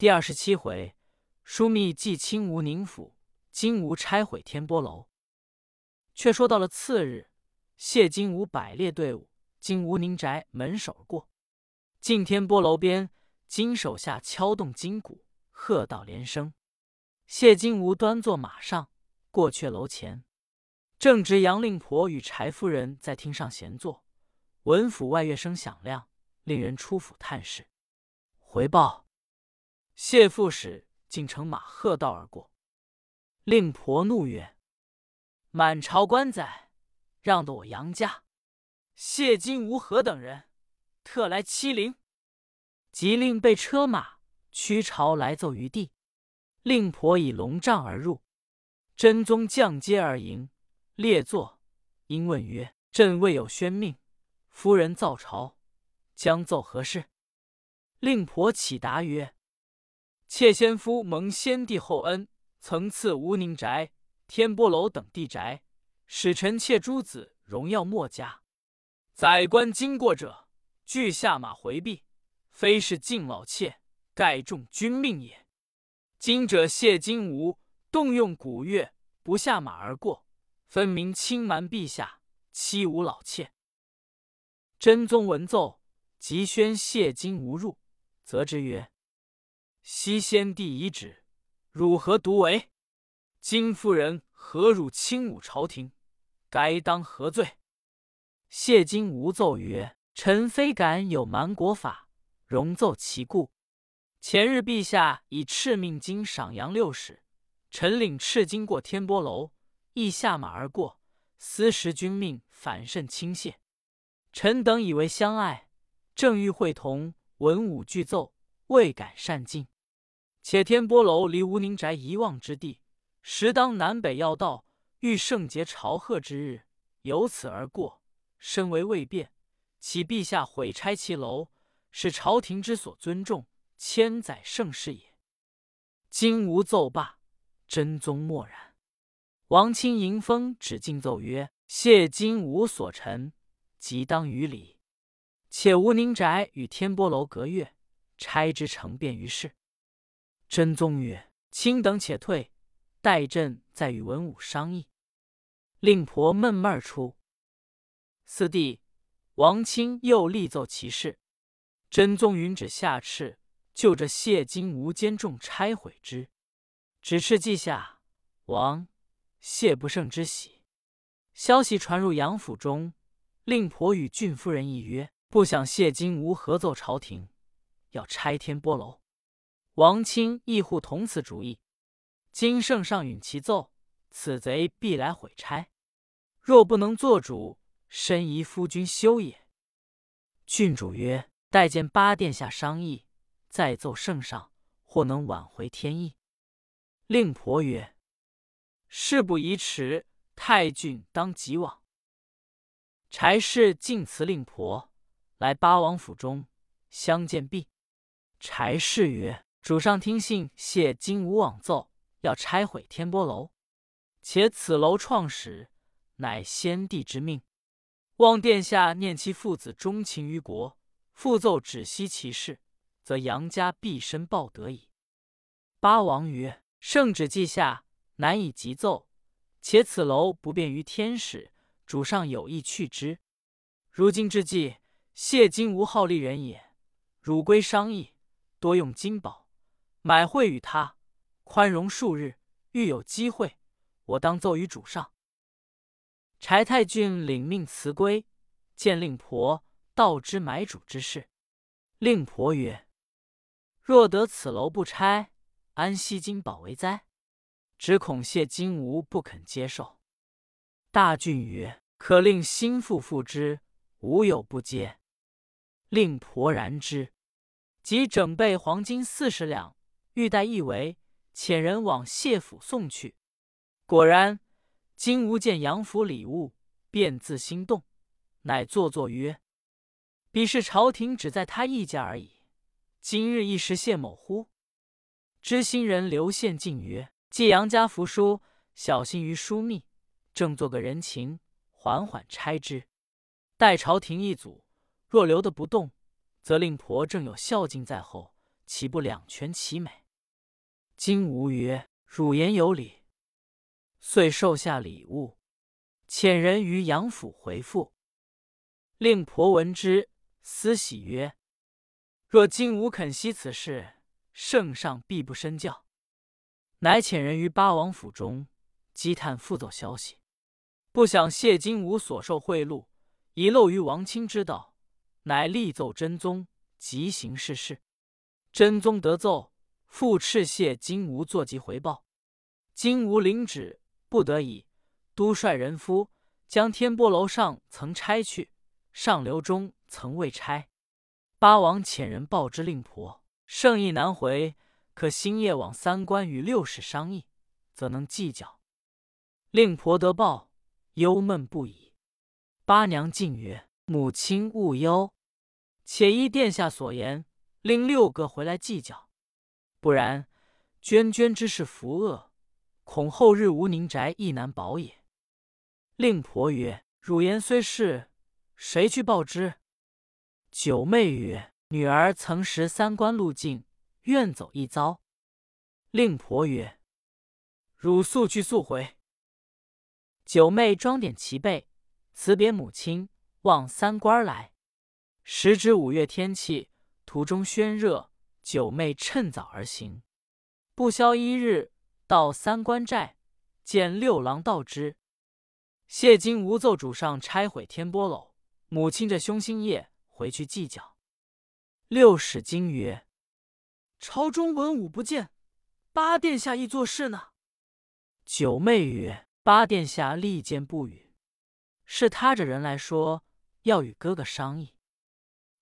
第二十七回，枢密寄清吴宁府，金吾拆毁天波楼。却说到了次日，谢金吾摆列队伍，经吴宁宅门首过，进天波楼边，金手下敲动金鼓，喝道连声。谢金吾端坐马上，过阙楼前，正值杨令婆与柴夫人在厅上闲坐，闻府外乐声响亮，令人出府探视。回报。谢副使竟乘马喝道而过，令婆怒曰：“满朝官宰，让得我杨家谢金吾何等人，特来欺凌！”即令备车马驱朝来奏于地。令婆以龙帐而入，真宗降阶而迎，列坐，因问曰：“朕未有宣命，夫人造朝，将奏何事？”令婆启答曰：妾先夫蒙先帝厚恩，曾赐吴宁宅、天波楼等地宅，使臣妾诸子荣耀莫家。宰官经过者，俱下马回避，非是敬老妾，盖重君命也。今者谢金吾动用古乐，不下马而过，分明轻瞒陛下，欺吾老妾。真宗闻奏，即宣谢金吾入，责之曰。西先帝遗旨，汝何独为？金夫人何辱轻侮朝廷？该当何罪？谢金吾奏曰：“臣非敢有瞒国法，容奏其故。前日陛下以敕命金赏杨六使，臣领敕金过天波楼，亦下马而过，思时君命反甚轻谢。臣等以为相爱，正欲会同文武俱奏。”未敢擅进，且天波楼离吴宁宅一望之地，实当南北要道，遇圣节朝贺之日，由此而过，身为未变，启陛下毁拆其楼，是朝廷之所尊重，千载盛世也。今吾奏罢，真宗默然。王钦迎风指进奏曰：“谢金吾所陈，即当于礼。且吴宁宅与天波楼隔月。”差之成便于事。真宗曰：“卿等且退，待朕再与文武商议。”令婆闷闷而出。四弟王钦又立奏其事。真宗允旨下敕，就着谢金无间重拆毁之。指敕记下，王谢不胜之喜。消息传入杨府中，令婆与郡夫人议曰：“不想谢金吾合奏朝廷。”要拆天波楼，王钦亦护同此主意。今圣上允其奏，此贼必来毁拆。若不能做主，深疑夫君休也。郡主曰：“待见八殿下商议，再奏圣上，或能挽回天意。”令婆曰：“事不宜迟，太君当即往。”柴氏敬辞令婆来八王府中相见毕。柴氏曰：“主上听信谢金吾往奏，要拆毁天波楼。且此楼创始乃先帝之命，望殿下念其父子忠情于国，复奏止息其事，则杨家毕身报德矣。”八王曰：“圣旨记下，难以急奏。且此楼不便于天使，主上有意去之。如今之计，谢金吾好利人也，汝归商议。”多用金宝买会与他，宽容数日，欲有机会，我当奏于主上。柴太君领命辞归，见令婆道之买主之事。令婆曰：“若得此楼不拆，安息金宝为哉？只恐谢金吾不肯接受。”大俊曰：“可令心腹付之，无有不接。”令婆然之。即整备黄金四十两，欲带一围，遣人往谢府送去。果然，金吾见杨府礼物，便自心动，乃作作曰：“彼是朝廷只在他一家而已，今日一时谢某乎？”知心人刘宪进曰：“借杨家福书，小心于枢密，正做个人情，缓缓拆之。待朝廷一阻，若留得不动。”则令婆正有孝敬在后，岂不两全其美？”金吾曰：“汝言有理。”遂受下礼物，遣人于杨府回复。令婆闻之，思喜曰：“若金吾肯息此事，圣上必不深教。”乃遣人于八王府中积探复奏消息。不想谢金吾所受贿赂，遗漏于王卿之道，乃力奏真宗，即行事事。真宗得奏，复敕谢金吾作疾回报。金吾领旨，不得已，都率人夫将天波楼上曾拆去。上流中曾未拆，八王遣人报之令婆，圣意难回，可星夜往三关与六使商议，则能计较。令婆得报，忧闷不已。八娘进曰：“母亲勿忧，且依殿下所言，令六个回来计较。不然，娟娟之事伏恶，恐后日无宁宅亦难保也。”令婆曰：“汝言虽是。”谁去报之？九妹曰：“女儿曾识三关路径，愿走一遭。”令婆曰：“汝速去速回。”九妹装点齐备，辞别母亲，望三关来。时值五月天气，途中喧热，九妹趁早而行。不消一日，到三关寨，见六郎道之。谢金吾奏主上拆毁天波楼。母亲这凶星夜回去计较。六使惊曰：“朝中文武不见，八殿下亦做事呢？”九妹曰：“八殿下利剑不语，是他着人来说要与哥哥商议。”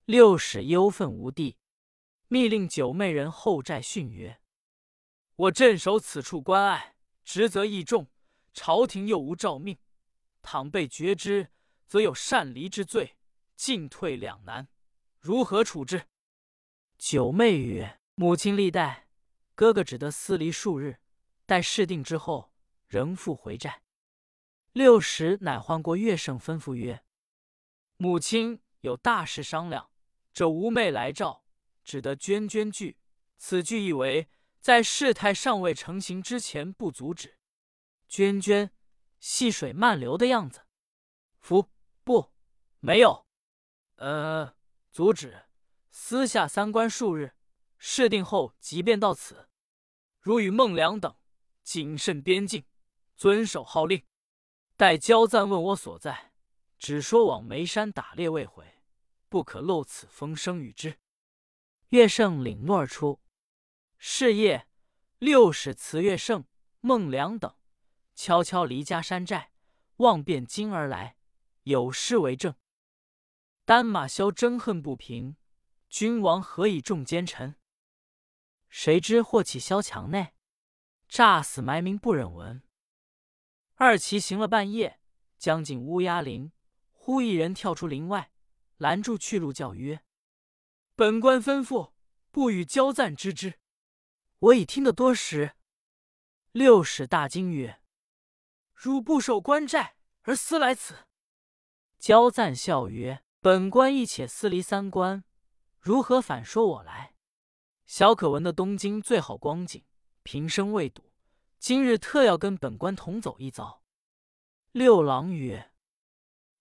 六使忧愤无地，密令九妹人后寨训曰：“我镇守此处关隘，职责义重，朝廷又无诏命，倘被决之。”则有擅离之罪，进退两难，如何处置？九妹曰：“母亲历代，哥哥只得私离数日，待事定之后，仍复回寨。”六使乃唤过乐胜，吩咐曰：“母亲有大事商量，这吾妹来照，只得涓涓句。此句意为在事态尚未成形之前不阻止。涓涓，细水慢流的样子。夫。”不，没有。呃，阻止。私下三关数日，事定后即便到此。如与孟良等谨慎边境，遵守号令。待交赞问我所在，只说往眉山打猎未回，不可漏此风声与之。乐圣领诺而出。是夜，六使辞乐圣、孟良等悄悄离家山寨，望汴京而来。有诗为证：单马萧争恨不平，君王何以重奸臣？谁知祸起萧墙内，诈死埋名不忍闻。二骑行了半夜，将近乌鸦林，忽一人跳出林外，拦住去路，叫曰：“本官吩咐，不与交赞知之。”我已听得多时。六使大惊曰：“汝不守关寨而私来此？”焦赞笑曰：“本官亦且私离三关，如何反说我来？小可闻的东京最好光景，平生未睹，今日特要跟本官同走一遭。”六郎曰：“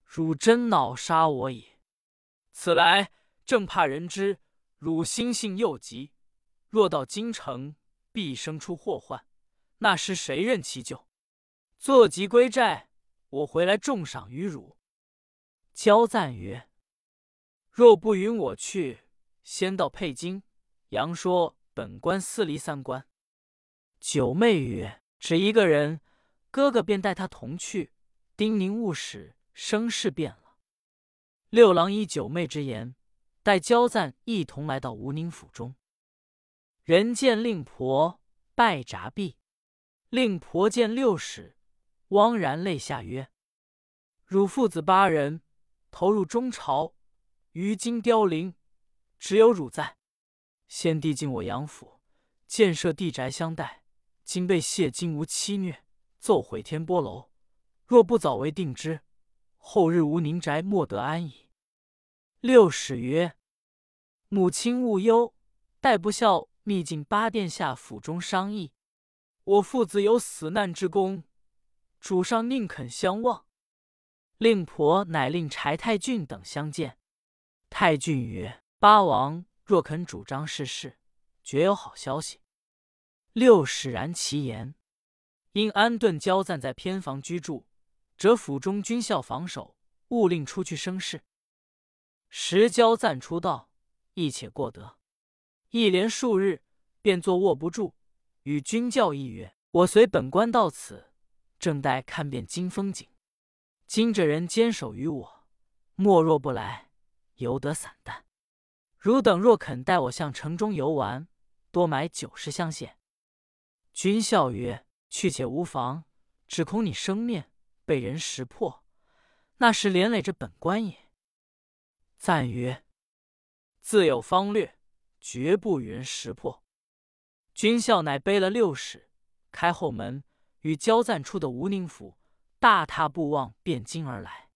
汝真恼杀我也！此来正怕人知汝心性又急，若到京城，必生出祸患，那时谁任其救？坐骑归寨，我回来重赏于汝。”交赞曰：“若不允我去，先到沛京，杨说本官私离三关。”九妹曰：“只一个人，哥哥便带他同去，叮咛勿使生事变了。”六郎依九妹之言，带焦赞一同来到吴宁府中。人见令婆拜札毕，令婆见六使，汪然泪下曰：“汝父子八人。”投入中朝，于今凋零，只有汝在。先帝进我杨府，建设地宅相待，今被谢金吾欺虐，奏毁天波楼。若不早为定之，后日无宁宅莫得安矣。六使曰：“母亲勿忧，待不孝，密进八殿下府中商议。我父子有死难之功，主上宁肯相望？令婆乃令柴太俊等相见。太俊曰：“八王若肯主张世事，绝有好消息。”六使然其言。因安顿交赞在偏房居住，折府中军校防守，勿令出去生事。时交赞出道，亦且过得。一连数日，便坐卧不住，与军教议曰：“我随本官到此，正待看遍金风景。今这人坚守于我，莫若不来，犹得散淡。汝等若肯带我向城中游玩，多买九十箱线。”军笑曰。去且无妨，只恐你生面被人识破，那时连累着本官也。赞曰：“自有方略，绝不与人识破。”军校乃背了六使，开后门，与交赞出的吴宁府，大踏步望汴京而来。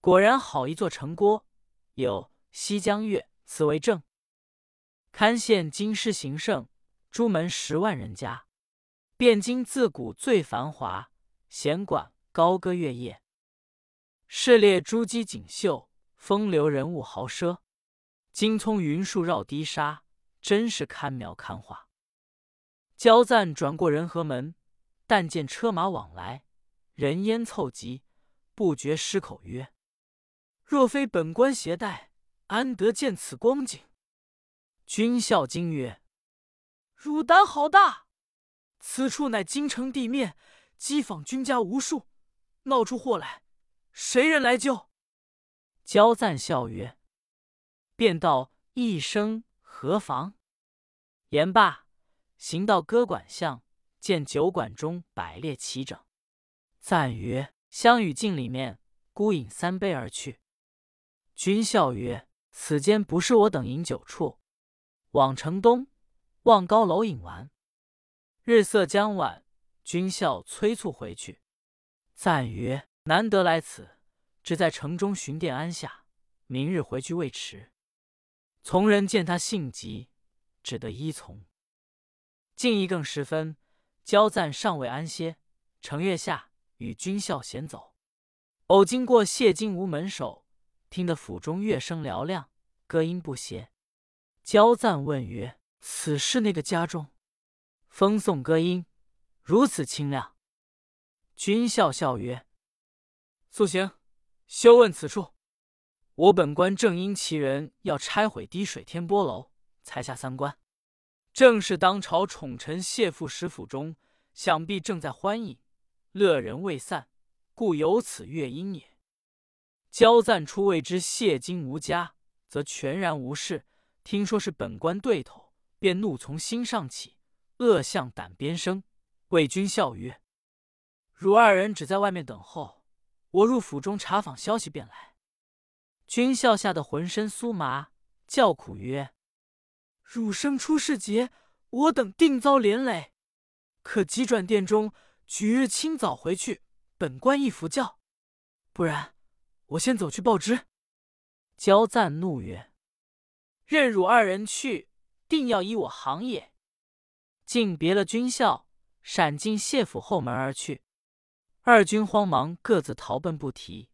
果然好一座城郭，有西江月此为证。堪羡京师行胜，朱门十万人家。汴京自古最繁华，闲馆高歌月夜，市列珠玑锦绣，风流人物豪奢。金葱云树绕堤沙，真是堪描堪画。交赞转过仁和门，但见车马往来，人烟凑集，不觉失口曰：“若非本官携带，安得见此光景？”君笑惊曰：“汝胆好大！”此处乃京城地面，机坊君家无数，闹出祸来，谁人来救？焦赞笑曰：“便道一声何妨？”言罢，行到歌馆巷，见酒馆中摆列齐整。赞曰：“相与镜里面，孤饮三杯而去。”君笑曰：“此间不是我等饮酒处，往城东望高楼饮完。”日色将晚，君笑催促回去。赞曰：“难得来此，只在城中寻店安下，明日回去未迟。”从人见他性急，只得依从。近一更时分，焦赞尚未安歇，程月下与军校闲走，偶经过谢金吾门首，听得府中乐声嘹亮，歌音不歇。焦赞问曰：“此是那个家中？”风送歌音如此清亮，君笑笑曰：“素行，休问此处。我本官正因其人要拆毁滴水天波楼，才下三关。正是当朝宠臣谢父使府中，想必正在欢饮，乐人未散，故有此乐音也。交赞初未知谢金无家，则全然无事。听说是本官对头，便怒从心上起。”恶向胆边生，魏军笑曰：“汝二人只在外面等候，我入府中查访消息便来。”君笑吓得浑身酥麻，叫苦曰：“汝生出世劫，我等定遭连累。可急转殿中，举日清早回去，本官一服教。不然，我先走去报知。”焦赞怒曰：“任汝二人去，定要依我行也。”竟别了军校，闪进谢府后门而去。二军慌忙各自逃奔，不提。